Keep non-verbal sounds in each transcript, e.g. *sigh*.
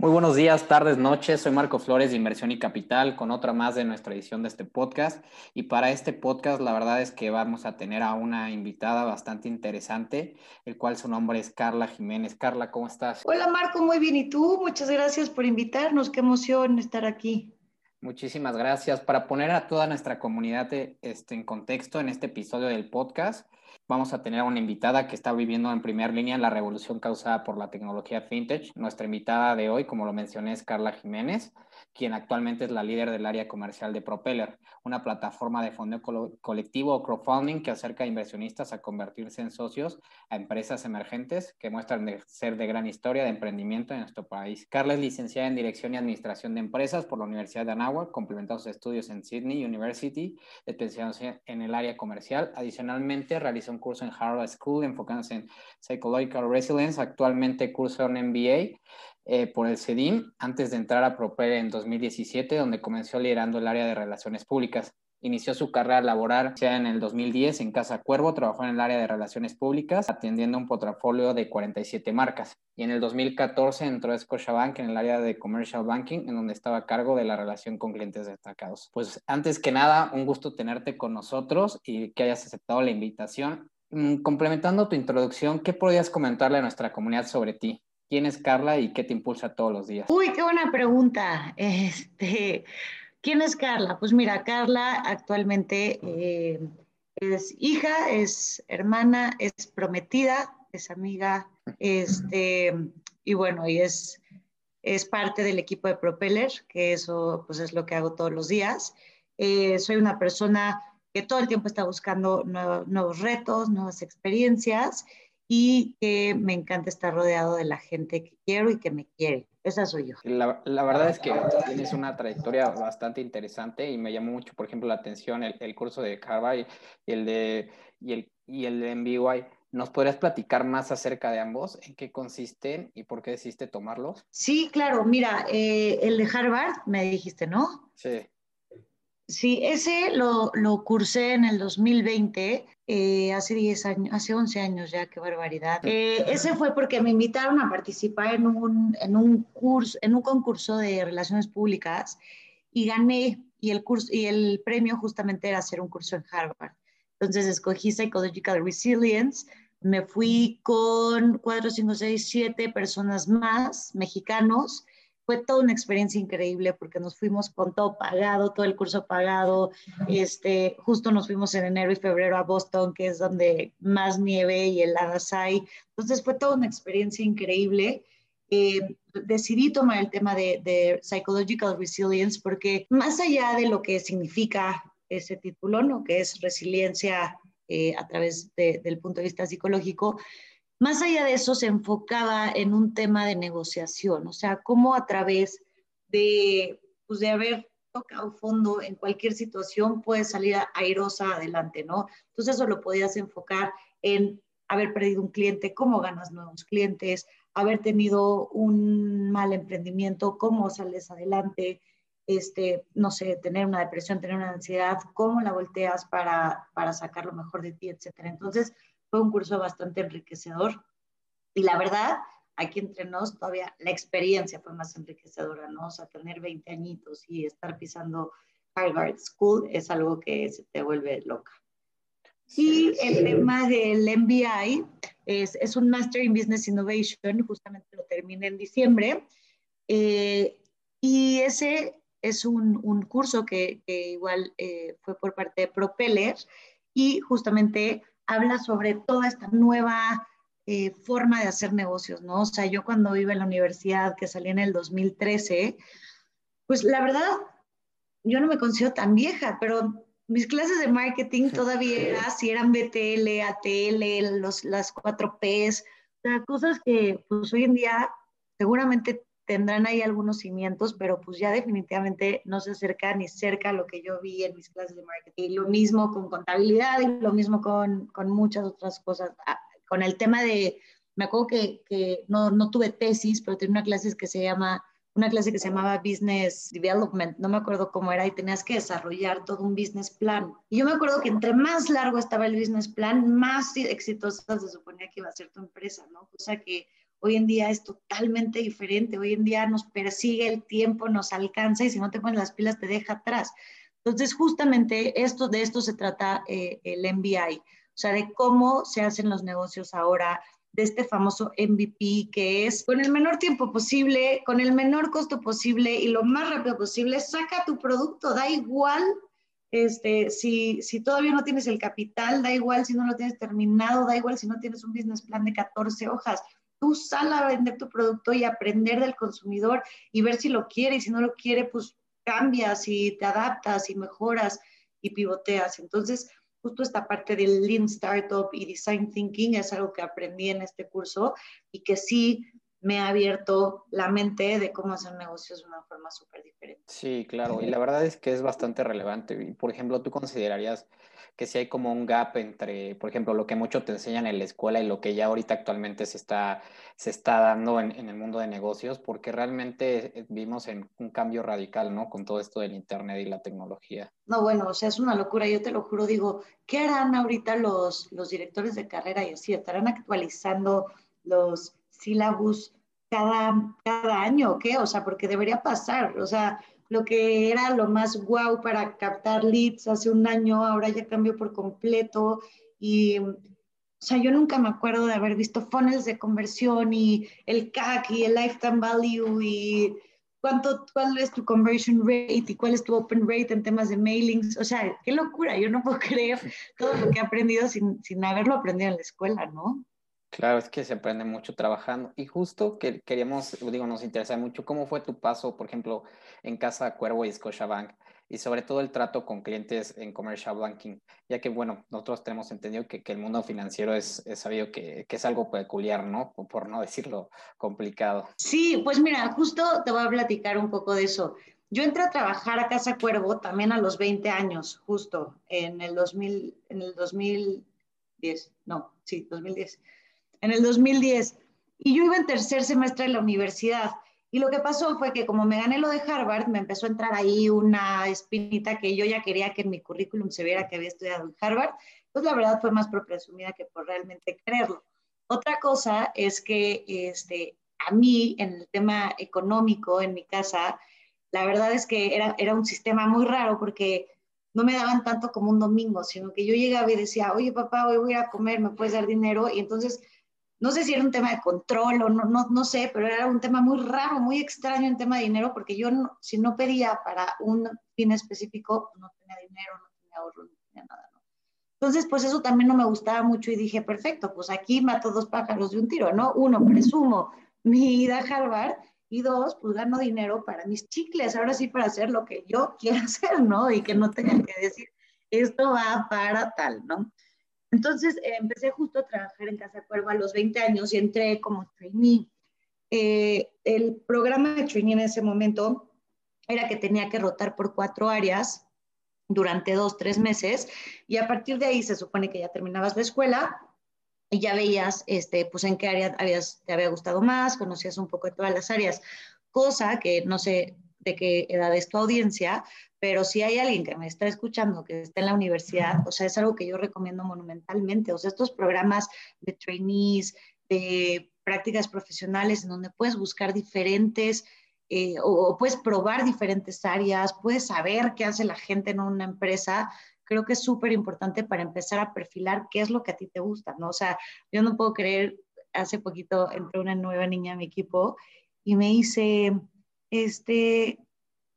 Muy buenos días, tardes, noches. Soy Marco Flores de Inversión y Capital con otra más de nuestra edición de este podcast. Y para este podcast, la verdad es que vamos a tener a una invitada bastante interesante, el cual su nombre es Carla Jiménez. Carla, ¿cómo estás? Hola Marco, muy bien. ¿Y tú? Muchas gracias por invitarnos. Qué emoción estar aquí. Muchísimas gracias. Para poner a toda nuestra comunidad este, en contexto en este episodio del podcast, vamos a tener una invitada que está viviendo en primera línea la revolución causada por la tecnología fintech. Nuestra invitada de hoy, como lo mencioné, es Carla Jiménez quien actualmente es la líder del área comercial de Propeller, una plataforma de fondo colectivo o crowdfunding que acerca a inversionistas a convertirse en socios a empresas emergentes que muestran ser de gran historia de emprendimiento en nuestro país. Carla es licenciada en Dirección y Administración de Empresas por la Universidad de Anáhuac, complementando sus estudios en Sydney University, especializándose en el área comercial. Adicionalmente, realizó un curso en Harvard School enfocándose en Psychological Resilience, actualmente curso en MBA eh, por el CEDIM antes de entrar a Proper en 2017, donde comenzó liderando el área de relaciones públicas. Inició su carrera laboral ya en el 2010 en Casa Cuervo, trabajó en el área de relaciones públicas, atendiendo un portafolio de 47 marcas. Y en el 2014 entró a Scotiabank en el área de Commercial Banking, en donde estaba a cargo de la relación con clientes destacados. Pues antes que nada, un gusto tenerte con nosotros y que hayas aceptado la invitación. Mm, complementando tu introducción, ¿qué podrías comentarle a nuestra comunidad sobre ti? ¿Quién es Carla y qué te impulsa todos los días? Uy, qué buena pregunta. Este, ¿Quién es Carla? Pues mira, Carla actualmente eh, es hija, es hermana, es prometida, es amiga, este, y bueno, y es, es parte del equipo de Propeller, que eso pues es lo que hago todos los días. Eh, soy una persona que todo el tiempo está buscando nuevos retos, nuevas experiencias y que me encanta estar rodeado de la gente que quiero y que me quiere. Esa soy yo. La, la verdad es que tienes una trayectoria bastante interesante y me llamó mucho, por ejemplo, la atención el, el curso de Harvard y el de, y el, y el de MBY. ¿Nos podrías platicar más acerca de ambos? ¿En qué consisten y por qué decidiste tomarlos? Sí, claro. Mira, eh, el de Harvard, me dijiste, ¿no? Sí. Sí, ese lo, lo cursé en el 2020, eh, hace 10 años, hace 11 años ya, qué barbaridad. Eh, ese fue porque me invitaron a participar en un, en un curso, en un concurso de relaciones públicas y gané y el curso y el premio justamente era hacer un curso en Harvard. Entonces escogí Psychological Resilience, me fui con 4, 5, 6, 7 personas más, mexicanos, fue toda una experiencia increíble porque nos fuimos con todo pagado, todo el curso pagado. Este, justo nos fuimos en enero y febrero a Boston, que es donde más nieve y heladas hay. Entonces fue toda una experiencia increíble. Eh, decidí tomar el tema de, de, Psychological Resilience porque más allá de lo que significa ese título, ¿no? que es resiliencia eh, a través de, del punto de vista psicológico, más allá de eso, se enfocaba en un tema de negociación, o sea, cómo a través de, pues, de haber tocado fondo en cualquier situación puedes salir airosa adelante, ¿no? Entonces eso lo podías enfocar en haber perdido un cliente, cómo ganas nuevos clientes, haber tenido un mal emprendimiento, cómo sales adelante, este, no sé, tener una depresión, tener una ansiedad, cómo la volteas para, para sacar lo mejor de ti, etcétera. Entonces, fue un curso bastante enriquecedor y la verdad, aquí entre nos todavía la experiencia fue más enriquecedora, ¿no? O sea, tener 20 añitos y estar pisando Harvard School es algo que se te vuelve loca. Y el tema del MBI es, es, un Master in Business Innovation, justamente lo terminé en diciembre. Eh, y ese es un, un curso que, que igual eh, fue por parte de Propeller y justamente habla sobre toda esta nueva eh, forma de hacer negocios, ¿no? O sea, yo cuando iba en la universidad, que salí en el 2013, pues la verdad, yo no me considero tan vieja, pero mis clases de marketing todavía si eran BTL, ATL, los, las 4 Ps, o sea, cosas que pues hoy en día seguramente tendrán ahí algunos cimientos, pero pues ya definitivamente no se acerca ni cerca a lo que yo vi en mis clases de marketing. Y lo mismo con contabilidad y lo mismo con, con muchas otras cosas. Ah, con el tema de, me acuerdo que, que no, no, tuve tesis, pero tenía una clase que se llama, una clase que se llamaba Business Development, no me acuerdo cómo era, y tenías que desarrollar todo un business plan. Y yo me acuerdo que entre más largo estaba el business plan, más exitosa se suponía que iba a ser tu empresa, ¿no? O sea que Hoy en día es totalmente diferente. Hoy en día nos persigue el tiempo, nos alcanza y si no te pones las pilas te deja atrás. Entonces, justamente esto, de esto se trata eh, el MBI, o sea, de cómo se hacen los negocios ahora, de este famoso MVP, que es con el menor tiempo posible, con el menor costo posible y lo más rápido posible, saca tu producto, da igual este, si, si todavía no tienes el capital, da igual si no lo tienes terminado, da igual si no tienes un business plan de 14 hojas. Tú sal a vender tu producto y aprender del consumidor y ver si lo quiere y si no lo quiere, pues cambias y te adaptas y mejoras y pivoteas. Entonces, justo esta parte del Lean Startup y Design Thinking es algo que aprendí en este curso y que sí me ha abierto la mente de cómo hacer negocios de una forma súper diferente. Sí, claro, y la verdad es que es bastante relevante. Por ejemplo, ¿tú considerarías que si hay como un gap entre, por ejemplo, lo que mucho te enseñan en la escuela y lo que ya ahorita actualmente se está, se está dando en, el mundo de negocios? Porque realmente vimos en un cambio radical, ¿no? Con todo esto del Internet y la tecnología. No, bueno, o sea, es una locura, yo te lo juro, digo, ¿qué harán ahorita los, los directores de carrera y así? ¿Estarán actualizando los sílabus cada, cada año o qué? O sea, porque debería pasar, o sea, lo que era lo más guau para captar leads hace un año, ahora ya cambió por completo y, o sea, yo nunca me acuerdo de haber visto funnels de conversión y el CAC y el lifetime value y cuánto, cuál es tu conversion rate y cuál es tu open rate en temas de mailings. O sea, qué locura, yo no puedo *laughs* creer todo lo que he aprendido sin, sin haberlo aprendido en la escuela, ¿no? Claro, es que se aprende mucho trabajando. Y justo que queríamos, digo, nos interesa mucho cómo fue tu paso, por ejemplo, en Casa Cuervo y Scotiabank, y sobre todo el trato con clientes en commercial banking, ya que, bueno, nosotros tenemos entendido que, que el mundo financiero es, es sabido que, que, es algo peculiar, ¿no? Por no decirlo complicado. Sí, pues mira, justo te voy a platicar un poco de eso. Yo entré a trabajar a Casa Cuervo también a los 20 años, justo en el 2000, en el 2010, no, sí, 2010 en el 2010. Y yo iba en tercer semestre de la universidad. Y lo que pasó fue que como me gané lo de Harvard, me empezó a entrar ahí una espinita que yo ya quería que en mi currículum se viera que había estudiado en Harvard. Pues la verdad fue más por presumida que por realmente creerlo. Otra cosa es que este, a mí, en el tema económico, en mi casa, la verdad es que era, era un sistema muy raro porque no me daban tanto como un domingo, sino que yo llegaba y decía, oye papá, hoy voy a comer, ¿me puedes dar dinero? Y entonces no sé si era un tema de control o no, no, no sé, pero era un tema muy raro, muy extraño en tema de dinero, porque yo si no pedía para un fin específico, no tenía dinero, no tenía ahorro, no tenía nada. ¿no? Entonces, pues eso también no me gustaba mucho y dije, perfecto, pues aquí mato dos pájaros de un tiro, ¿no? Uno, presumo mi ida a Harvard y dos, pues gano dinero para mis chicles, ahora sí para hacer lo que yo quiero *laughs* hacer, ¿no? Y que no tenga que decir, esto va para tal, ¿no? Entonces eh, empecé justo a trabajar en Casa Cuervo a los 20 años y entré como trainee. Eh, el programa de trainee en ese momento era que tenía que rotar por cuatro áreas durante dos, tres meses y a partir de ahí se supone que ya terminabas la escuela y ya veías este, pues en qué área te había gustado más, conocías un poco de todas las áreas, cosa que no sé de qué edad es tu audiencia, pero si hay alguien que me está escuchando que está en la universidad, o sea, es algo que yo recomiendo monumentalmente, o sea, estos programas de trainees, de prácticas profesionales en donde puedes buscar diferentes eh, o, puedes probar diferentes áreas, puedes saber qué hace la gente en una empresa, creo que es súper importante para empezar a perfilar qué es lo que a ti te gusta, ¿no? O sea, yo no puedo creer, hace poquito entró una nueva niña a mi equipo y me dice, este,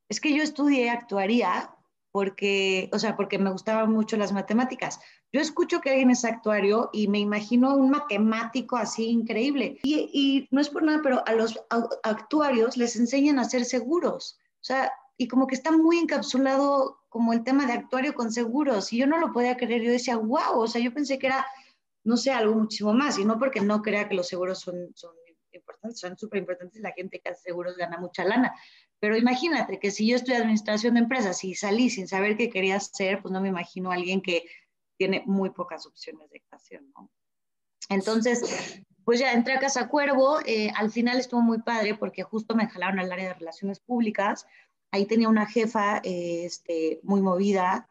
es que yo estudié actuaría porque, o sea, porque me gustaban mucho las matemáticas. Yo escucho que alguien es actuario y me imagino un matemático así increíble. Y, y no es por nada, pero a los actuarios les enseñan a ser seguros. O sea, y como que está muy encapsulado como el tema de actuario con seguros. Y yo no lo podía creer. Yo decía, wow, o sea, yo pensé que era, no sé, algo muchísimo más. Y no porque no crea que los seguros son, son importantes, son súper importantes. La gente que hace seguros gana mucha lana. Pero imagínate que si yo estoy administración de empresas y salí sin saber qué quería hacer, pues no me imagino a alguien que tiene muy pocas opciones de educación, ¿no? Entonces, pues ya entré a Casa Cuervo, eh, al final estuvo muy padre porque justo me jalaron al área de relaciones públicas, ahí tenía una jefa eh, este, muy movida,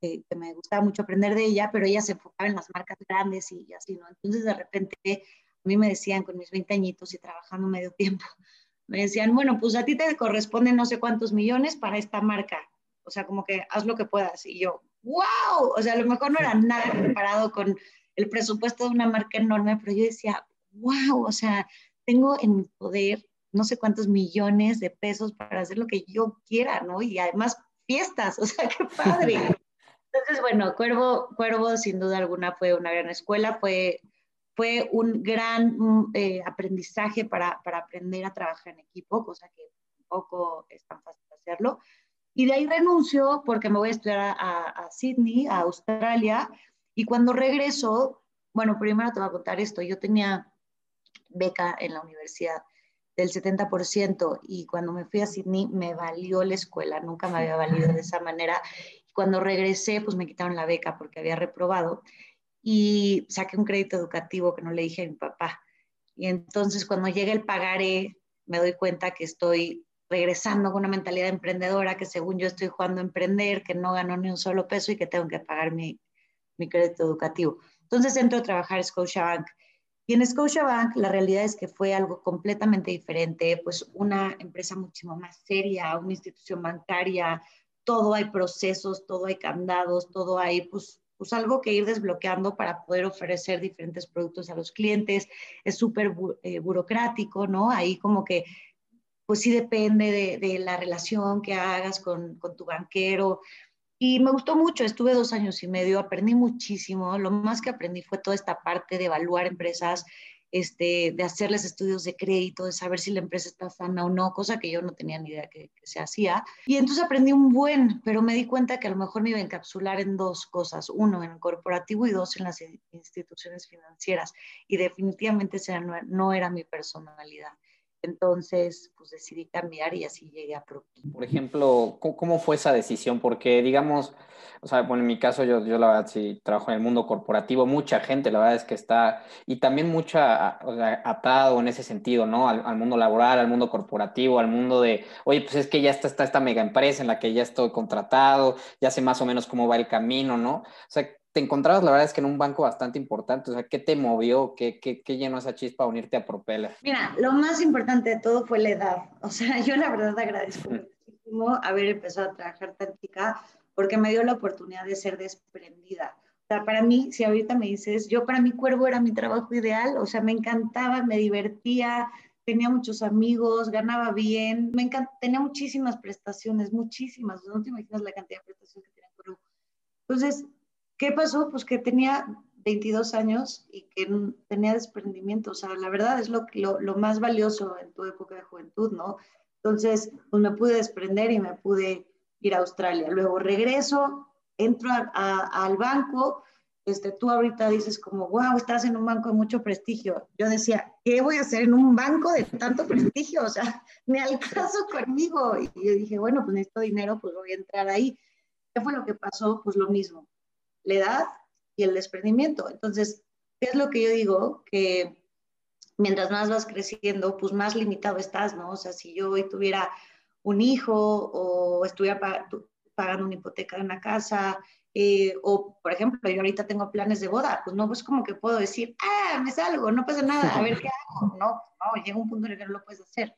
eh, que me gustaba mucho aprender de ella, pero ella se enfocaba en las marcas grandes y así, ¿no? Entonces de repente mí me decían con mis 20 añitos y trabajando medio tiempo, *laughs* me decían, bueno, pues a ti te corresponden no sé cuántos millones para esta marca. O sea, como que haz lo que puedas. Y yo, wow, o sea, a lo mejor no era nada comparado con el presupuesto de una marca enorme, pero yo decía, wow, o sea, tengo en mi poder no sé cuántos millones de pesos para hacer lo que yo quiera, ¿no? Y además fiestas, *laughs* o sea, qué padre. *laughs* Entonces, bueno, Cuervo, Cuervo sin duda alguna fue una gran escuela, fue, fue un gran mm, eh, aprendizaje para, para, aprender a trabajar en equipo, cosa que tampoco es tan fácil hacerlo. Y de ahí renuncio porque me voy a estudiar a, a, Sydney, a Australia, y cuando regreso, bueno, primero te voy a contar esto, yo tenía beca en la universidad del 70% y cuando me fui a Sydney me valió la escuela, nunca me había valido de esa manera. Cuando regresé, pues me quitaron la beca porque había reprobado y saqué un crédito educativo que no le dije a mi papá. Y entonces cuando llega el pagaré, me doy cuenta que estoy regresando con una mentalidad emprendedora, que según yo estoy jugando a emprender, que no gano ni un solo peso y que tengo que pagar mi, mi crédito educativo. Entonces entro a trabajar en Scotiabank. Y en Scotiabank la realidad es que fue algo completamente diferente, pues una empresa muchísimo más seria, una institución bancaria, todo hay procesos, todo hay candados, todo hay pues, pues algo que ir desbloqueando para poder ofrecer diferentes productos a los clientes. Es súper eh, burocrático, ¿no? Ahí como que pues sí depende de, de la relación que hagas con, con tu banquero. Y me gustó mucho, estuve dos años y medio, aprendí muchísimo. Lo más que aprendí fue toda esta parte de evaluar empresas, este, de hacerles estudios de crédito, de saber si la empresa está sana o no, cosa que yo no tenía ni idea que, que, se hacía. Y entonces aprendí un buen, pero me di cuenta que a lo mejor me iba a encapsular en dos cosas, uno en el corporativo y dos en las instituciones financieras. Y definitivamente no, no era mi personalidad. Entonces, pues decidí cambiar y así llegué a Pro. Por ejemplo, ¿cómo, fue esa decisión? Porque, digamos, o sea, bueno, en mi caso, yo, yo la verdad sí trabajo en el mundo corporativo, mucha gente, la verdad es que está, y también mucha, o atado en ese sentido, ¿no? Al, al, mundo laboral, al mundo corporativo, al mundo de, oye, pues es que ya está, está esta mega empresa en la que ya estoy contratado, ya sé más o menos cómo va el camino, ¿no? O sea, te encontrabas, la verdad es que en un banco bastante importante. O sea, ¿qué te movió? ¿Qué, qué, qué llenó esa chispa a unirte a Propeller? Mira, lo más importante de todo fue la edad. O sea, *laughs* yo la verdad agradezco muchísimo haber empezado a trabajar tan chica porque me dio la oportunidad de ser desprendida. O sea, para mí, si ahorita me dices, yo para mi cuervo era mi trabajo ideal, o sea, me encantaba, me divertía, tenía muchos amigos, ganaba bien, me encanta, tenía muchísimas prestaciones, muchísimas, no te imaginas la cantidad de prestaciones que tenía Cuervo. Entonces, ¿Qué pasó? Pues que tenía 22 años y que tenía desprendimiento. O sea, la verdad es lo, lo, lo, más valioso en tu época de juventud, ¿no? Entonces, pues me pude desprender y me pude ir a Australia. Luego regreso, entro a, a, al banco. Este, tú ahorita dices como, wow, estás en un banco de mucho prestigio. Yo decía, ¿qué voy a hacer en un banco de tanto prestigio? O sea, *laughs* me alcanzo conmigo. Y yo dije, bueno, pues necesito dinero, pues voy a entrar ahí. ¿Qué fue lo que pasó? Pues lo mismo la edad y el desprendimiento. Entonces, ¿qué es lo que yo digo? Que mientras más vas creciendo, pues más limitado estás, ¿no? O sea, si yo hoy tuviera un hijo o estuviera pagando una hipoteca de una casa, eh, o por ejemplo, yo ahorita tengo planes de boda, pues no es como que puedo decir, ah, me salgo, no pasa nada, a ver qué *laughs* hago. No, no, llega un punto en el que no lo puedes hacer.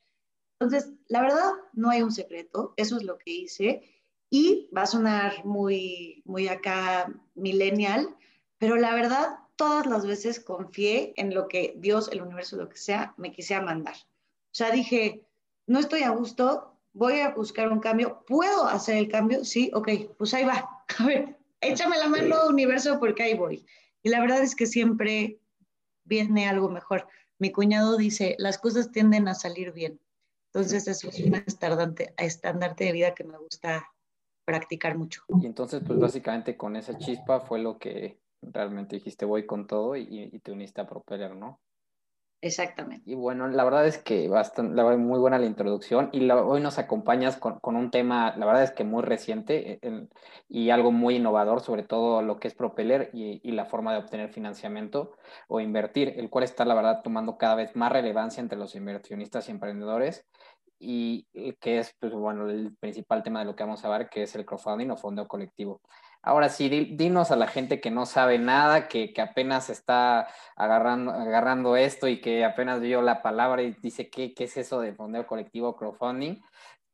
Entonces, la verdad, no hay un secreto, eso es lo que hice y va a sonar muy, muy acá millennial, pero la verdad, todas las veces confié en lo que Dios, el universo, lo que sea, me quisiera mandar. O sea, dije, no estoy a gusto, voy a buscar un cambio, ¿puedo hacer el cambio? Sí, ok, pues ahí va. *laughs* A ver, échame la mano, universo, porque ahí voy. Y la verdad es que siempre viene algo mejor. Mi cuñado dice, las cosas tienden a salir bien. Entonces, eso es un estandarte de vida que me gusta practicar mucho. Y entonces, pues básicamente con esa chispa fue lo que realmente dijiste, voy con todo y, y te uniste a Propeller, ¿no? Exactamente. Y bueno, la verdad es que bastante, la verdad, muy buena la introducción y la, hoy nos acompañas con, con, un tema, la verdad es que muy reciente el, y algo muy innovador, sobre todo lo que es Propeller y, y, la forma de obtener financiamiento o invertir, el cual está, la verdad, tomando cada vez más relevancia entre los inversionistas y emprendedores y que es, pues, bueno, el principal tema de lo que vamos a ver, que es el crowdfunding o fondo colectivo. Ahora sí, dinos a la gente que no sabe nada, que, que, apenas está agarrando, agarrando esto y que apenas vio la palabra y dice, ¿qué, qué es eso de fondeo colectivo crowdfunding?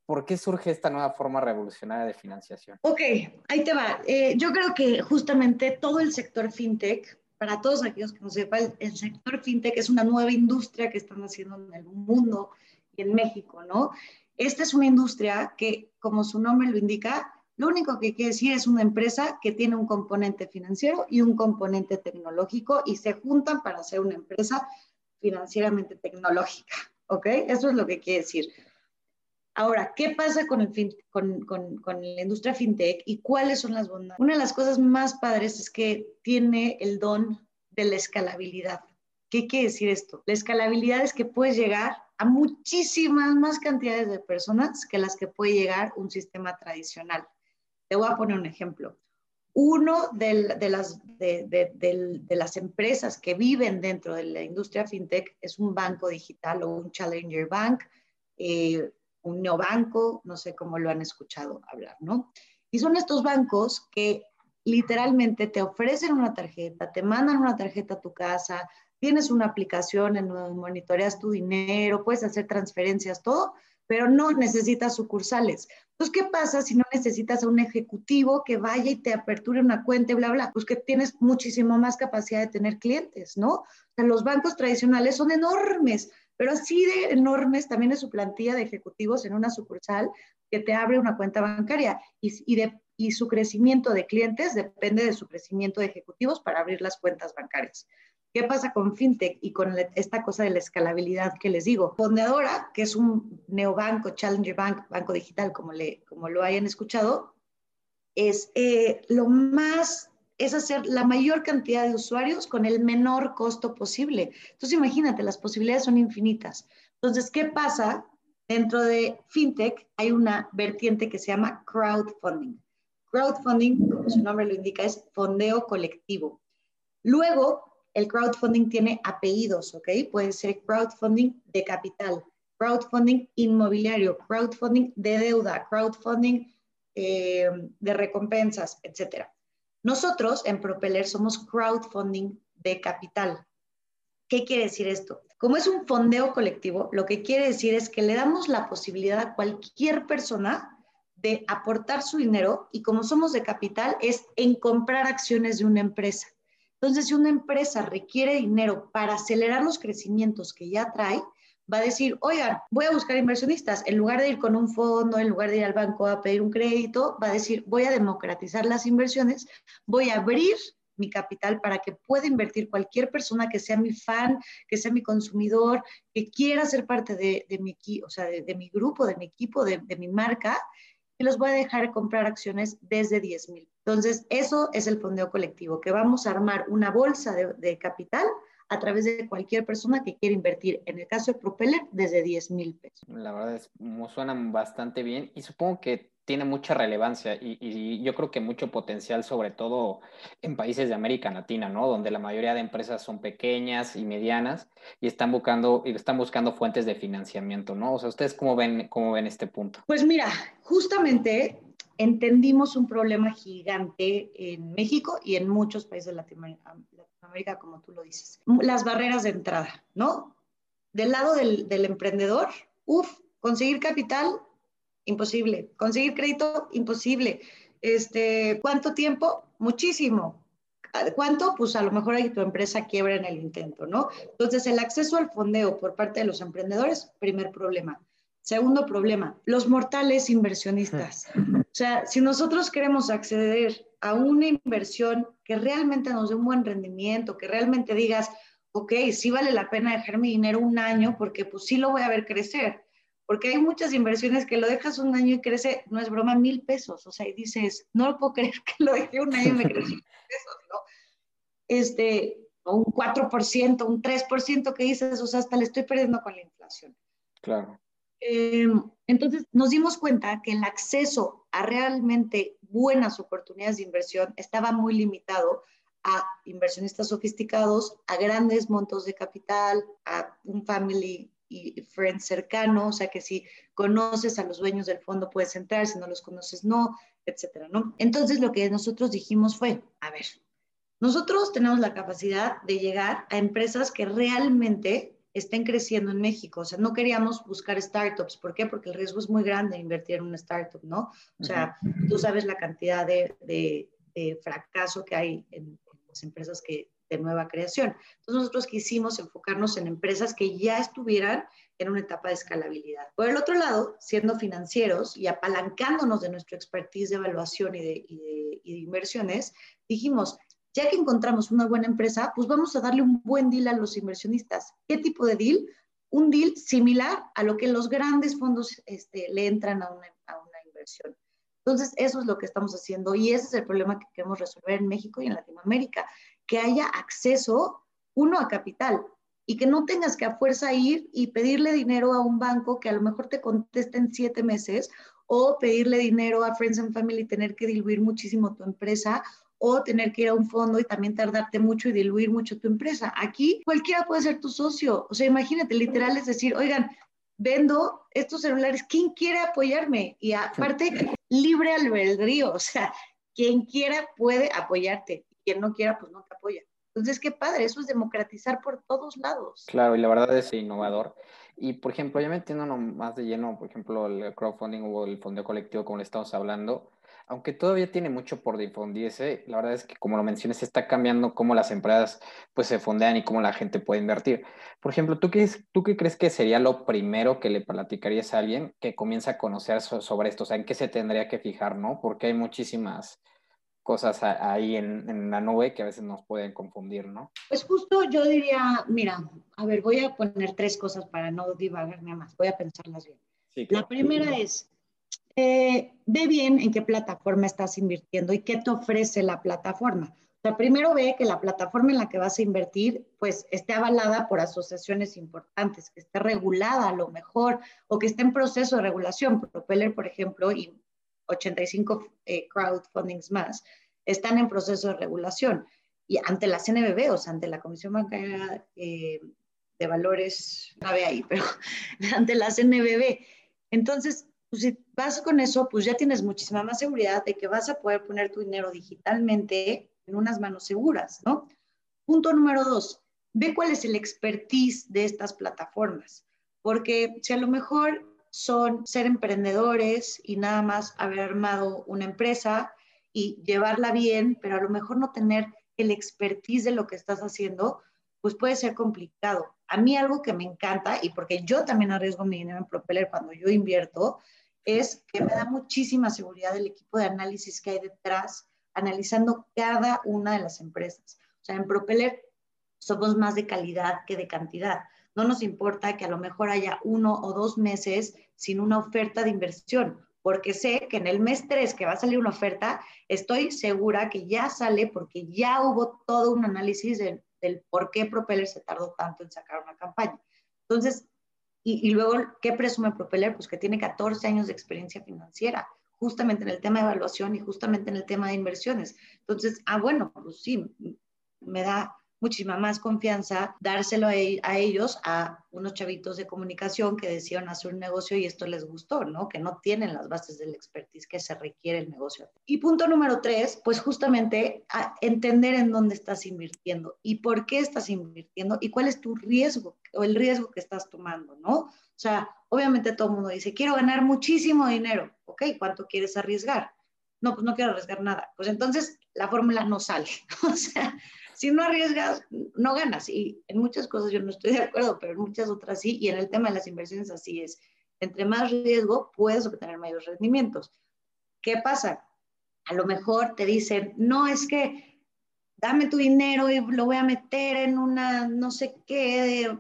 ¿Por qué surge esta nueva forma revolucionaria de financiación? Ok, ahí te va. Eh, yo creo que justamente todo el sector fintech, para todos aquellos que no sepan, el sector fintech es una nueva industria que están haciendo en el mundo y en México, ¿no? Esta es una industria que, como su nombre lo indica, lo único que quiere decir es una empresa que tiene un componente financiero y un componente tecnológico y se juntan para hacer una empresa financieramente tecnológica, ¿ok? Eso es lo que quiere decir. Ahora, ¿qué pasa con, el con, con, con, la industria fintech y cuáles son las bondades? Una de las cosas más padres es que tiene el don de la escalabilidad. ¿Qué quiere decir esto? La escalabilidad es que puedes llegar a muchísimas más cantidades de personas que las que puede llegar un sistema tradicional. Te voy a poner un ejemplo. Uno de, las, de, las empresas que viven dentro de la industria fintech es un banco digital o un challenger bank. Eh, un neobanco, no sé cómo lo han escuchado hablar, ¿no? Y son estos bancos que literalmente te ofrecen una tarjeta, te mandan una tarjeta a tu casa, tienes una aplicación en donde monitoreas tu dinero, puedes hacer transferencias, todo, pero no necesitas sucursales. Entonces, ¿qué pasa si no necesitas a un ejecutivo que vaya y te aperture una cuenta y bla, bla? Pues que tienes muchísimo más capacidad de tener clientes, ¿no? O sea, los bancos tradicionales son enormes, pero así de enormes también es su plantilla de ejecutivos en una sucursal que te abre una cuenta bancaria y, de, y su crecimiento de clientes depende de su crecimiento de ejecutivos para abrir las cuentas bancarias. ¿Qué pasa con FinTech y con esta cosa de la escalabilidad que les digo? Fondeadora, que es un neobanco, Challenger Bank, banco digital, como, le, como lo hayan escuchado, es eh, lo más es hacer la mayor cantidad de usuarios con el menor costo posible. Entonces, imagínate, las posibilidades son infinitas. Entonces, ¿qué pasa? Dentro de FinTech hay una vertiente que se llama crowdfunding. Crowdfunding, como su nombre lo indica, es fondeo colectivo. Luego, el crowdfunding tiene apellidos, ¿ok? Puede ser crowdfunding de capital, crowdfunding inmobiliario, crowdfunding de deuda, crowdfunding eh, de recompensas, etcétera. Nosotros en Propeller somos crowdfunding de capital. ¿Qué quiere decir esto? Como es un fondeo colectivo, lo que quiere decir es que le damos la posibilidad a cualquier persona de aportar su dinero y como somos de capital es en comprar acciones de una empresa. Entonces, si una empresa requiere dinero para acelerar los crecimientos que ya trae, va a decir, oigan, voy a buscar inversionistas. En lugar de ir con un fondo, en lugar de ir al banco a pedir un crédito, va a decir, voy a democratizar las inversiones, voy a abrir mi capital para que pueda invertir cualquier persona que sea mi fan, que sea mi consumidor, que quiera ser parte de, mi, o sea, de, mi grupo, de mi equipo, de, mi marca, y los voy a dejar comprar acciones desde 10 mil. Entonces, eso es el fondeo colectivo, que vamos a armar una bolsa de capital a través de cualquier persona que quiera invertir. En el caso de Propeller, desde 10 mil pesos. La verdad es, suenan bastante bien y supongo que tiene mucha relevancia y, yo creo que mucho potencial, sobre todo en países de América Latina, ¿no? Donde la mayoría de empresas son pequeñas y medianas y están buscando, y están buscando fuentes de financiamiento, ¿no? O sea, ¿ustedes cómo ven, cómo ven este punto? Pues mira, justamente entendimos un problema gigante en México y en muchos países de Latinoamérica América, como tú lo dices. Las barreras de entrada, ¿no? Del lado del, del emprendedor, uff, conseguir capital, imposible. Conseguir crédito, imposible. Este, ¿Cuánto tiempo? Muchísimo. ¿Cuánto? Pues a lo mejor hay tu empresa quiebra en el intento, ¿no? Entonces, el acceso al fondeo por parte de los emprendedores, primer problema. Segundo problema, los mortales inversionistas. O sea, si nosotros queremos acceder a una inversión que realmente nos dé un buen rendimiento, que realmente digas, ok, sí vale la pena dejar mi dinero un año porque pues sí lo voy a ver crecer. Porque hay muchas inversiones que lo dejas un año y crece, no es broma, mil pesos. O sea, y dices, no lo puedo creer que lo dejé un año y me creció mil pesos, ¿no? Este, o un 4%, un 3% que dices, o sea, hasta le estoy perdiendo con la inflación. Claro. Em, entonces nos dimos cuenta que el acceso a realmente buenas oportunidades de inversión estaba muy limitado a inversionistas sofisticados, a grandes montos de capital, a un family y friends cercano, o sea que si conoces a los dueños del fondo puedes entrar, si no los conoces no, etcétera, ¿no? Entonces lo que nosotros dijimos fue, a ver, nosotros tenemos la capacidad de llegar a empresas que realmente estén creciendo en México. O sea, no queríamos buscar startups. ¿Por qué? Porque el riesgo es muy grande invertir en una startup, ¿no? O sea, tú sabes la cantidad de, de, fracaso que hay en, en, las empresas que de nueva creación. Entonces nosotros quisimos enfocarnos en empresas que ya estuvieran en una etapa de escalabilidad. Por el otro lado, siendo financieros y apalancándonos de nuestro expertise de evaluación y de, y de, y de inversiones, dijimos, ya que encontramos una buena empresa, pues vamos a darle un buen deal a los inversionistas. ¿Qué tipo de deal? Un deal similar a lo que los grandes fondos este, le entran a una, a una inversión. Entonces, eso es lo que estamos haciendo y ese es el problema que queremos resolver en México y en Latinoamérica, que haya acceso, uno, a capital y que no tengas que a fuerza ir y pedirle dinero a un banco que a lo mejor te conteste en siete meses o pedirle dinero a Friends and Family y tener que diluir muchísimo tu empresa o tener que ir a un fondo y también tardarte mucho y diluir mucho tu empresa. Aquí cualquiera puede ser tu socio. O sea, imagínate, literal es decir, oigan, vendo estos celulares, ¿quién quiere apoyarme? Y aparte, libre albedrío, o sea, quien quiera puede apoyarte. Quien no quiera, pues no te apoya. Entonces, qué padre, eso es democratizar por todos lados. Claro, y la verdad es innovador. Y, por ejemplo, ya metiendo más de lleno, por ejemplo, el crowdfunding o el fondo colectivo, como le estamos hablando, aunque todavía tiene mucho por difundirse, la verdad es que como lo mencionas, está cambiando cómo las empresas pues se fondean y cómo la gente puede invertir. Por ejemplo, ¿tú qué, ¿tú qué crees que sería lo primero que le platicarías a alguien que comienza a conocer sobre esto? O sea, ¿en qué se tendría que fijar, no? Porque hay muchísimas cosas ahí en, en, la nube que a veces nos pueden confundir, ¿no? Pues justo yo diría, mira, a ver, voy a poner tres cosas para no divagarme más, voy a pensarlas bien. Sí, claro. La primera es, eh, ve bien en qué plataforma estás invirtiendo y qué te ofrece la plataforma. O sea, primero ve que la plataforma en la que vas a invertir, pues esté avalada por asociaciones importantes, que esté regulada a lo mejor o que esté en proceso de regulación. Propeller, por ejemplo, y 85 eh, crowdfundings más, están en proceso de regulación. Y ante la CNBB, o sea, ante la Comisión Bancaria eh, de Valores, no ve ahí, pero *laughs* ante la CNBB. Entonces, pues si vas con eso, pues ya tienes muchísima más seguridad de que vas a poder poner tu dinero digitalmente en unas manos seguras, ¿no? Punto número dos, ve cuál es el expertise de estas plataformas, porque si a lo mejor son ser emprendedores y nada más haber armado una empresa y llevarla bien, pero a lo mejor no tener el expertise de lo que estás haciendo, pues puede ser complicado. A mí algo que me encanta, y porque yo también arriesgo mi dinero en Propeller cuando yo invierto, es que me da muchísima seguridad el equipo de análisis que hay detrás, analizando cada una de las empresas. O sea, en Propeller somos más de calidad que de cantidad. No nos importa que a lo mejor haya uno o dos meses sin una oferta de inversión, porque sé que en el mes 3 que va a salir una oferta, estoy segura que ya sale porque ya hubo todo un análisis del, por qué Propeller se tardó tanto en sacar una campaña. Entonces, y, luego, ¿qué presume Propeller? Pues que tiene 14 años de experiencia financiera, justamente en el tema de evaluación y justamente en el tema de inversiones. Entonces, ah, bueno, pues sí, me da muchísima más confianza dárselo a, e, a, ellos, a unos chavitos de comunicación que decidieron hacer un negocio y esto les gustó, ¿no? Que no tienen las bases del expertise que se requiere el negocio. Y punto número tres, pues justamente entender en dónde estás invirtiendo y por qué estás invirtiendo y cuál es tu riesgo o el riesgo que estás tomando, ¿no? O sea, obviamente todo el mundo dice, quiero ganar muchísimo dinero, ¿ok? ¿Cuánto quieres arriesgar? No, pues no quiero arriesgar nada. Pues entonces la fórmula no sale. *laughs* o sea, si no arriesgas, no ganas. Y en muchas cosas yo no estoy de acuerdo, pero en muchas otras sí. Y en el tema de las inversiones así es. Entre más riesgo, puedes obtener mayores rendimientos. ¿Qué pasa? A lo mejor te dicen, no, es que dame tu dinero y lo voy a meter en una no sé qué,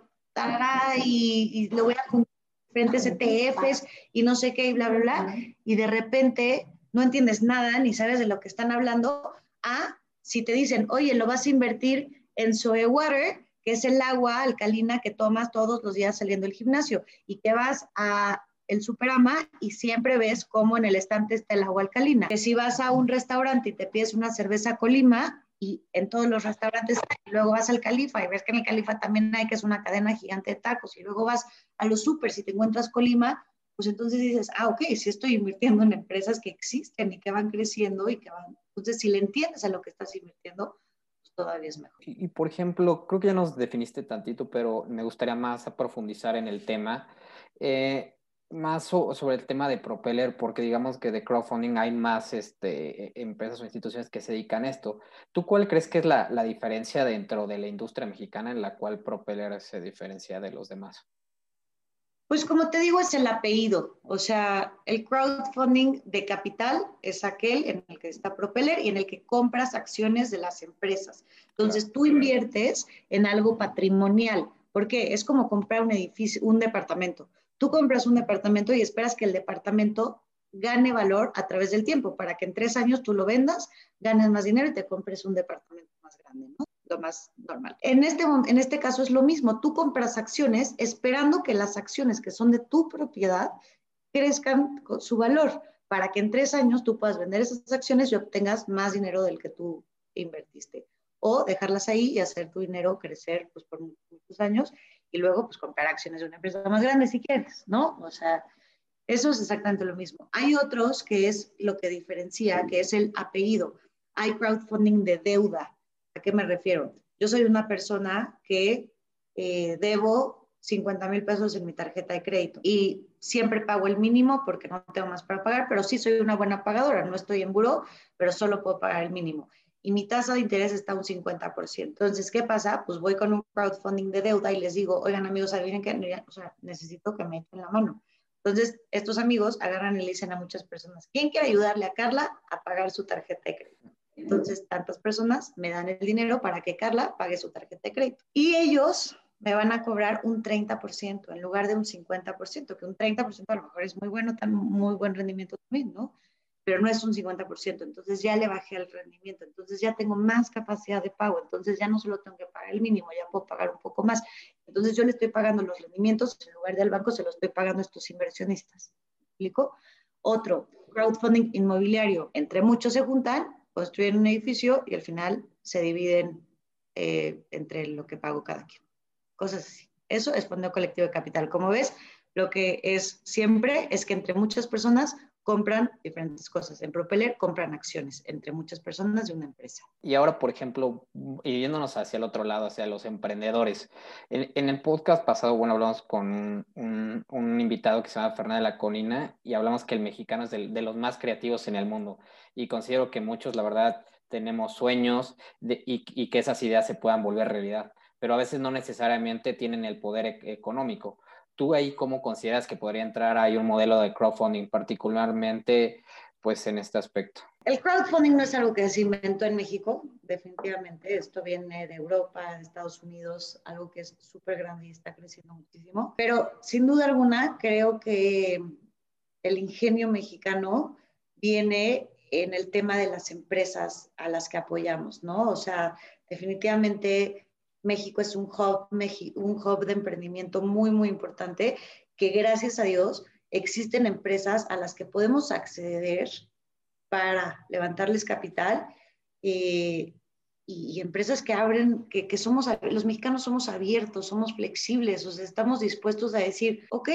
y, y lo voy a juntar diferentes ETFs y no sé qué, y bla, bla, bla. Y de repente no entiendes nada, ni sabes de lo que están hablando, a si te dicen, oye, lo vas a invertir en Soe Water, que es el agua alcalina que tomas todos los días saliendo del gimnasio, y que vas a el Superama y siempre ves cómo en el estante está el agua alcalina. Que si vas a un restaurante y te pides una cerveza Colima, y en todos los restaurantes, y luego vas al Califa y ves que en el Califa también hay, que es una cadena gigante de tacos, y luego vas a los super, si te encuentras Colima, pues entonces dices, ah, ok, sí estoy invirtiendo en empresas que existen y que van creciendo y que van, entonces si le entiendes a lo que estás invirtiendo, pues todavía es mejor. Y, por ejemplo, creo que ya nos definiste tantito, pero me gustaría más profundizar en el tema. Eh, más sobre el tema de Propeller, porque digamos que de crowdfunding hay más este, e, empresas o instituciones que se dedican a esto. ¿Tú cuál crees que es la, la, diferencia dentro de la industria mexicana en la cual Propeller se diferencia de los demás? Pues como te digo, es el apellido. O sea, el crowdfunding de capital es aquel en el que está Propeller y en el que compras acciones de las empresas. Entonces tú inviertes en algo patrimonial, porque es como comprar un edificio, un departamento Tú compras un departamento y esperas que el departamento gane valor a través del tiempo, para que en tres años tú lo vendas, ganes más dinero y te compres un departamento más grande, ¿no? Más normal. En este, en este caso es lo mismo, tú compras acciones esperando que las acciones que son de tu propiedad crezcan con su valor, para que en tres años tú puedas vender esas acciones y obtengas más dinero del que tú invertiste. O dejarlas ahí y hacer tu dinero crecer pues, por muchos años y luego pues comprar acciones de una empresa más grande si quieres, ¿no? O sea, eso es exactamente lo mismo. Hay otros que es lo que diferencia, que es el apellido. Hay crowdfunding de deuda. ¿A qué me refiero? Yo soy una persona que eh, debo 50 mil pesos en mi tarjeta de crédito y siempre pago el mínimo porque no tengo más para pagar, pero sí soy una buena pagadora. No estoy en buró, pero solo puedo pagar el mínimo y mi tasa de interés está un 50%. Entonces, ¿qué pasa? Pues voy con un crowdfunding de deuda y les digo, oigan amigos, adivinen que o necesito que me echen la mano. Entonces, estos amigos agarran y le dicen a muchas personas, ¿quién quiere ayudarle a Carla a pagar su tarjeta de crédito? Entonces, tantas personas me dan el dinero para que Carla pague su tarjeta de crédito. Y ellos me van a cobrar un 30% en lugar de un 50%, que un 30% a lo mejor es muy bueno, muy buen rendimiento también, ¿no? pero no es un 50%, entonces ya le bajé el rendimiento, entonces ya tengo más capacidad de pago, entonces ya no solo tengo que pagar el mínimo, ya puedo pagar un poco más. Entonces yo le estoy pagando los rendimientos, en lugar del banco se los estoy pagando a estos inversionistas. ¿Me explico? Otro, crowdfunding inmobiliario. Entre muchos se juntan, construyen un edificio y al final se dividen eh, entre lo que pago cada quien. Cosas así. Eso es fondo colectivo de capital. Como ves, lo que es siempre es que entre muchas personas compran diferentes cosas. En Propeller compran acciones entre muchas personas de una empresa. Y ahora, por ejemplo, yéndonos hacia el otro lado, hacia los emprendedores. En, el podcast pasado, bueno, hablamos con un, invitado que se llama Fernanda de la Colina y hablamos que el mexicano es de, de, los más creativos en el mundo. Y considero que muchos, la verdad, tenemos sueños y que esas ideas se puedan volver realidad pero a veces no necesariamente tienen el poder e económico. ¿Tú ahí cómo consideras que podría entrar ahí un modelo de crowdfunding, particularmente pues en este aspecto? El crowdfunding no es algo que se inventó en México, definitivamente. Esto viene de Europa, de Estados Unidos, algo que es súper grande y está creciendo muchísimo. Pero sin duda alguna, creo que el ingenio mexicano viene en el tema de las empresas a las que apoyamos, ¿no? O sea, definitivamente México es un hub, un hub de emprendimiento muy, muy importante que gracias a Dios existen empresas a las que podemos acceder para levantarles capital eh, y, empresas que abren, que, que, somos, los mexicanos somos abiertos, somos flexibles, o sea, estamos dispuestos a decir, ok,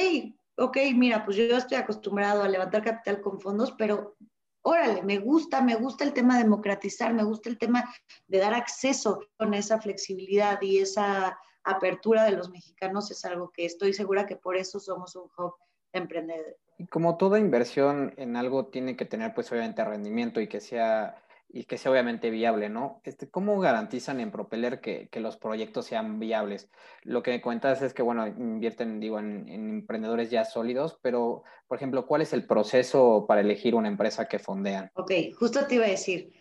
ok, mira, pues yo estoy acostumbrado a levantar capital con fondos, pero órale, me gusta, me gusta el tema de democratizar, me gusta el tema de dar acceso con esa flexibilidad y esa apertura de los mexicanos es algo que estoy segura que por eso somos un hub de emprendedores. Y como toda inversión en algo tiene que tener pues obviamente rendimiento y que sea y que sea obviamente viable, ¿no? Este, ¿Cómo garantizan en Propeller que, que, los proyectos sean viables? Lo que me cuentas es que, bueno, invierten, digo, en, en, emprendedores ya sólidos, pero, por ejemplo, ¿cuál es el proceso para elegir una empresa que fondean? Ok, justo te iba a decir,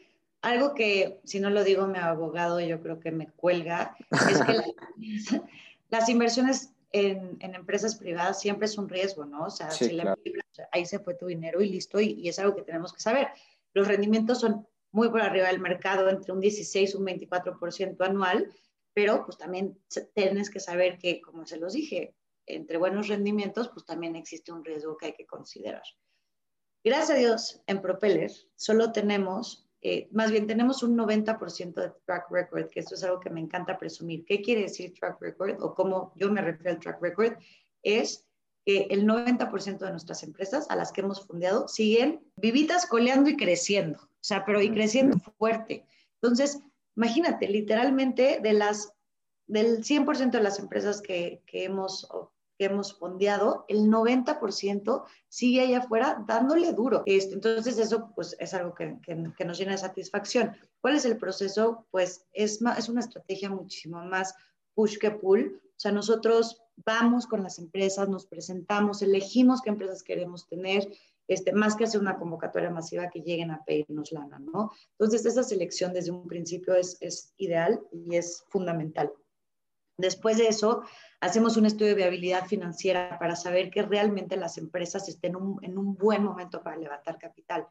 algo que, si no lo digo mi abogado, yo creo que me cuelga, es que las, *laughs* las inversiones en, en, empresas privadas siempre es un riesgo, ¿no? O sea, sí, si claro. la, ahí se fue tu dinero y listo, y, y es algo que tenemos que saber. Los rendimientos son muy por arriba del mercado, entre un 16 y un 24% anual, pero pues también tienes que saber que, como se los dije, entre buenos rendimientos, pues también existe un riesgo que hay que considerar. Gracias a Dios, en Propeller solo tenemos eh, más bien tenemos un 90% de track record, que esto es algo que me encanta presumir. ¿Qué quiere decir track record o cómo yo me refiero al track record? Es que el 90% de nuestras empresas a las que hemos fundado siguen vivitas, coleando y creciendo, o sea, pero y creciendo fuerte. Entonces, imagínate, literalmente de las, del 100% de las empresas que, que hemos que hemos fondeado, el 90% sigue allá afuera dándole duro. Este, entonces, eso pues, es algo que, que, nos llena de satisfacción. ¿Cuál es el proceso? Pues es, es una estrategia muchísimo más push que pull. O sea, nosotros vamos con las empresas, nos presentamos, elegimos qué empresas queremos tener, este, más que hacer una convocatoria masiva que lleguen a pedirnos lana, ¿no? Entonces, esa selección desde un principio es, es ideal y es fundamental. Después de eso, hacemos un estudio de viabilidad financiera para saber que realmente las empresas estén en un buen momento para levantar capital.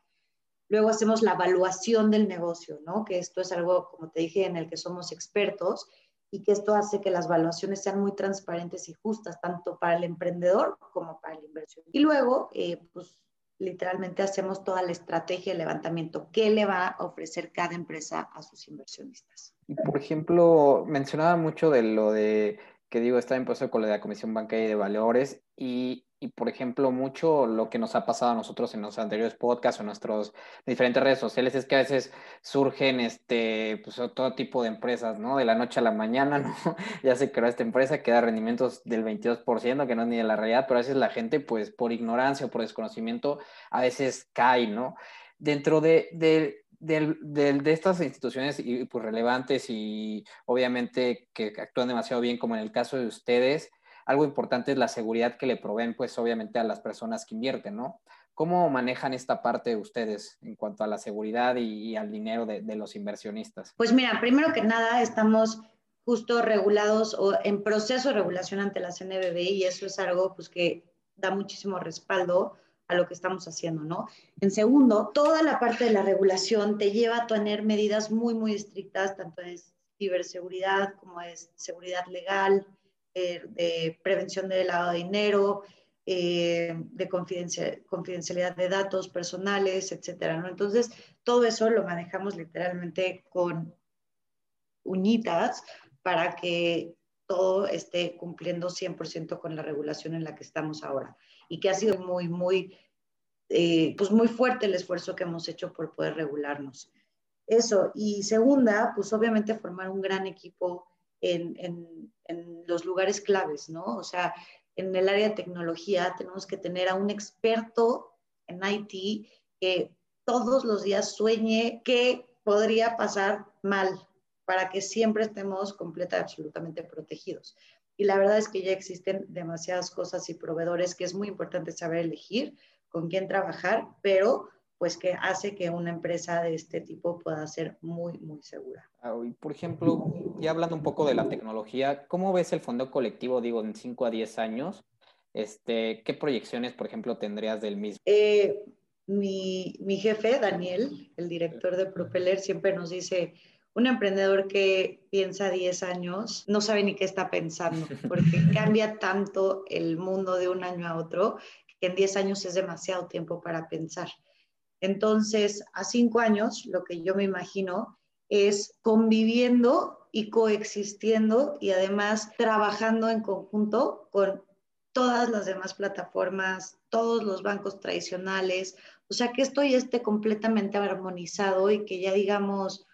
Luego hacemos la evaluación del negocio, ¿no? Que esto es algo, como te dije, en el que somos expertos y que esto hace que las evaluaciones sean muy transparentes y justas, tanto para el emprendedor como para el inversión. Y luego, eh, pues literalmente hacemos toda la estrategia de levantamiento. ¿Qué le va a ofrecer cada empresa a sus inversionistas? Por ejemplo, mencionaba mucho de lo de que digo, está en con la Comisión Bancaria de Valores y, y, por ejemplo, mucho lo que nos ha pasado a nosotros en los anteriores podcasts o en nuestras diferentes redes sociales es que a veces surgen este, pues, todo tipo de empresas, ¿no? De la noche a la mañana, *laughs* ¿no? ya se creó esta empresa que da rendimientos del 22%, que no es ni de la realidad, pero a veces la gente, pues por ignorancia o por desconocimiento, a veces cae, ¿no? Dentro de, de de estas instituciones y, pues, relevantes y obviamente que actúan demasiado bien, como en el caso de ustedes, algo importante es la seguridad que le proveen, pues obviamente a las personas que invierten, ¿no? ¿Cómo manejan esta parte ustedes en cuanto a la seguridad y, al dinero de, de, los inversionistas? Pues mira, primero que nada, estamos justo regulados o en proceso de regulación ante la CNBB y eso es algo pues, que da muchísimo respaldo a lo que estamos haciendo, ¿no? En segundo, toda la parte de la regulación te lleva a tener medidas muy, muy estrictas, tanto de ciberseguridad como de seguridad legal, eh, de prevención del lavado de dinero, eh, de confidencialidad de datos personales, etcétera, ¿no? Entonces, todo eso lo manejamos literalmente con uñitas para que todo esté cumpliendo 100% con la regulación en la que estamos ahora y que ha sido muy, muy, eh, pues muy fuerte el esfuerzo que hemos hecho por poder regularnos. Eso. Y segunda, pues obviamente formar un gran equipo en, los lugares claves, ¿no? O sea, en el área de tecnología tenemos que tener a un experto en IT que todos los días sueñe qué podría pasar mal para que siempre estemos completa absolutamente protegidos. Y la verdad es que ya existen demasiadas cosas y proveedores que es muy importante saber elegir con quién trabajar, pero pues que hace que una empresa de este tipo pueda ser muy, muy segura. Ah, por ejemplo, ya hablando un poco de la tecnología, ¿cómo ves el fondo colectivo, digo, en 5 a 10 años? Este, ¿Qué proyecciones, por ejemplo, tendrías del mismo? Eh, mi, mi jefe, Daniel, el director de Propeller, siempre nos dice, un emprendedor que piensa 10 años no sabe ni qué está pensando, *laughs* porque cambia tanto el mundo de un año a otro que en 10 años es demasiado tiempo para pensar. Entonces, a 5 años, lo que yo me imagino es conviviendo y coexistiendo y además trabajando en conjunto con todas las demás plataformas, todos los bancos tradicionales, o sea, que esto ya esté completamente armonizado y que ya digamos,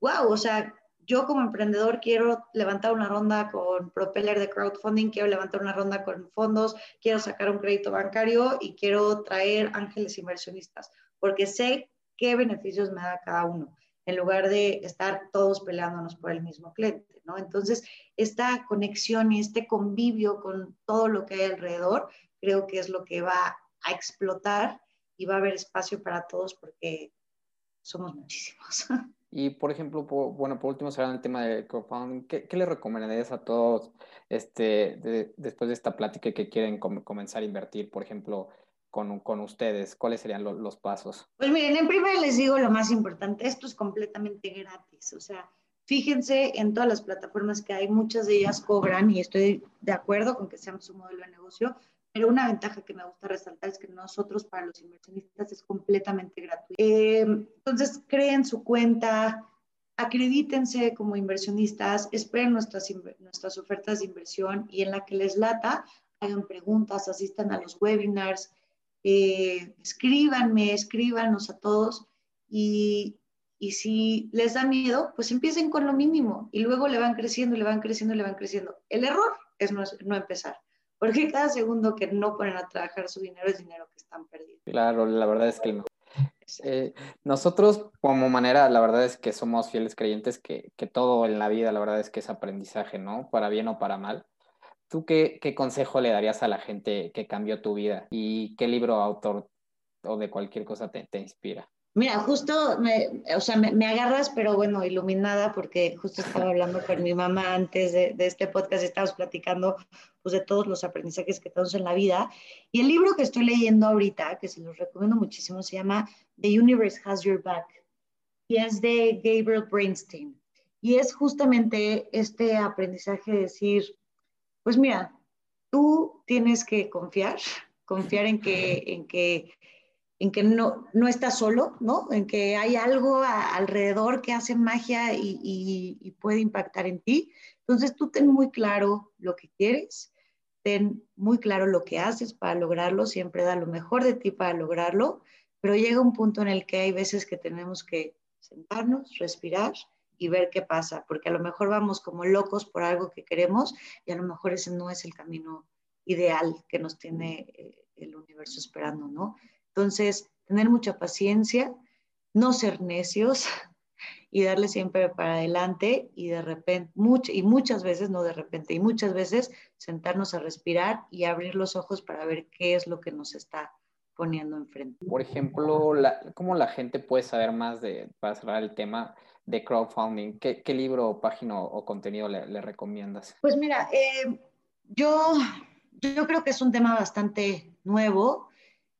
wow, o sea, yo como emprendedor quiero levantar una ronda con Propeller de crowdfunding, quiero levantar una ronda con fondos, quiero sacar un crédito bancario y quiero traer ángeles inversionistas, porque sé qué beneficios me da cada uno, en lugar de estar todos peleándonos por el mismo cliente, ¿no? Entonces, esta conexión y este convivio con todo lo que hay alrededor, creo que es lo que va a explotar y va a haber espacio para todos porque somos muchísimos. *laughs* Y, por ejemplo, bueno, por último, cerrando el tema de crowdfunding, ¿qué, qué le recomendarías a todos este, después de esta plática que quieren comenzar a invertir, por ejemplo, con, con ustedes? ¿Cuáles serían los pasos? Pues miren, en primer les digo lo más importante, esto es completamente gratis, o sea, fíjense en todas las plataformas que hay, muchas de ellas cobran y estoy de acuerdo con que sean su modelo de negocio, pero una ventaja que me gusta resaltar es que nosotros para los inversionistas es completamente gratuito. Eh, entonces, creen su cuenta, acredítense como inversionistas, esperen nuestras, nuestras ofertas de inversión y en la que les lata, hagan preguntas, asistan a los webinars, eh, escríbanme, escríbanos a todos y, y si les da miedo, pues empiecen con lo mínimo y luego le van creciendo, le van creciendo, le van creciendo. El error es no, no empezar porque cada segundo que no ponen a trabajar su dinero es dinero que están perdiendo. Claro, la verdad es que no. Eh, nosotros como manera, la verdad es que somos fieles creyentes que, que, todo en la vida, la verdad es que es aprendizaje, ¿no? Para bien o para mal. ¿Tú qué, consejo le darías a la gente que cambió tu vida? ¿Y qué libro, autor o de cualquier cosa te, te inspira? Mira, justo, me, o sea, me, agarras, pero bueno, iluminada, porque justo estaba hablando con mi mamá antes de, de este podcast, estábamos platicando pues, de todos los aprendizajes que tenemos en la vida. Y el libro que estoy leyendo ahorita, que se los recomiendo muchísimo, se llama The Universe Has Your Back, y es de Gabriel Brainstein. Y es justamente este aprendizaje de decir, pues mira, tú tienes que confiar, confiar en que, en que en que no, no estás solo, ¿no? En que hay algo alrededor que hace magia y, puede impactar en ti. Entonces tú ten muy claro lo que quieres, ten muy claro lo que haces para lograrlo, siempre da lo mejor de ti para lograrlo, pero llega un punto en el que hay veces que tenemos que sentarnos, respirar y ver qué pasa, porque a lo mejor vamos como locos por algo que queremos y a lo mejor ese no es el camino ideal que nos tiene eh, el universo esperando, ¿no? Entonces, tener mucha paciencia, no ser necios *laughs* y darle siempre para adelante y de repente, y muchas veces, no de repente, y muchas veces sentarnos a respirar y abrir los ojos para ver qué es lo que nos está poniendo enfrente. Por ejemplo, ¿cómo la gente puede saber más de, para cerrar el tema de crowdfunding? ¿Qué, libro, o página o contenido le, recomiendas? Pues mira, eh, yo, yo creo que es un tema bastante nuevo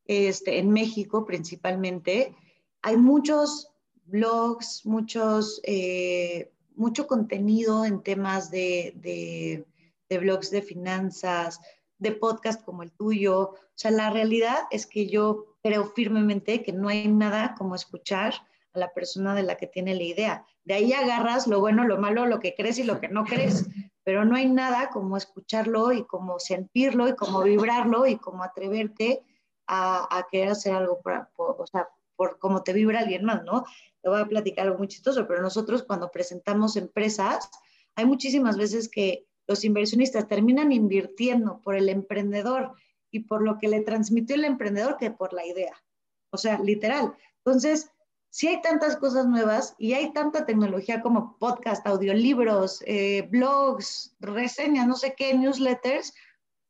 este, en México principalmente, hay muchos blogs, muchos, eh, mucho contenido en temas de, de, de, blogs de finanzas, de podcast como el tuyo. O sea, la realidad es que yo creo firmemente que no hay nada como escuchar a la persona de la que tiene la idea. De ahí agarras lo bueno, lo malo, lo que crees y lo que no crees, pero no hay nada como escucharlo y como sentirlo y como vibrarlo y como atreverte a, querer hacer algo, por, o sea, por cómo te vibra alguien más, ¿no? Te voy a platicar algo muy chistoso, pero nosotros cuando presentamos empresas, hay muchísimas veces que los inversionistas terminan invirtiendo por el emprendedor y por lo que le transmitió el emprendedor que por la idea. O sea, literal. Entonces, si hay tantas cosas nuevas y hay tanta tecnología como podcast, audiolibros, eh, blogs, reseñas, no sé qué, newsletters,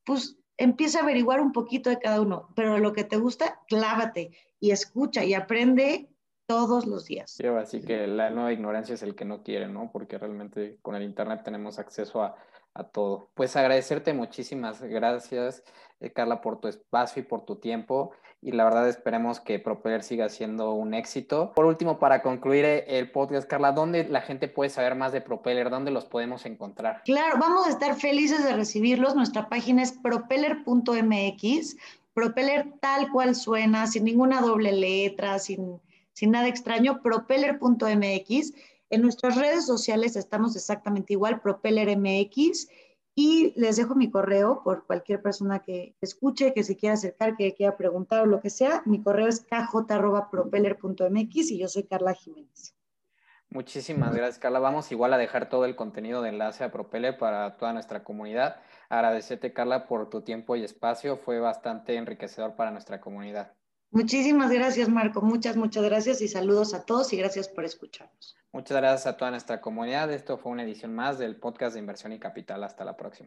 pues empieza a averiguar un poquito de cada uno, pero lo que te gusta, clávate y escucha y aprende todos los días. Sí, así que la nueva ignorancia es el que no quiere, ¿no? Porque realmente con el Internet tenemos acceso a, a todo. Pues agradecerte muchísimas gracias, eh, Carla, por tu espacio y por tu tiempo y la verdad esperemos que Propeller siga siendo un éxito. Por último, para concluir eh, el podcast, Carla, ¿dónde la gente puede saber más de Propeller? ¿Dónde los podemos encontrar? Claro, vamos a estar felices de recibirlos. Nuestra página es propeller.mx, Propeller tal cual suena, sin ninguna doble letra, sin, sin nada extraño, propeller.mx. En nuestras redes sociales estamos exactamente igual, propellermx y les dejo mi correo por cualquier persona que escuche, que se quiera acercar, que quiera preguntar o lo que sea. Mi correo es kj.propeller.mx y yo soy Carla Jiménez. Muchísimas gracias, Carla. Vamos igual a dejar todo el contenido de enlace a Propeller para toda nuestra comunidad. Agradecerte, Carla, por tu tiempo y espacio. Fue bastante enriquecedor para nuestra comunidad. Muchísimas gracias, Marco. Muchas, muchas gracias y saludos a todos y gracias por escucharnos. Muchas gracias a toda nuestra comunidad. Esto fue una edición más del podcast de Inversión y Capital. Hasta la próxima.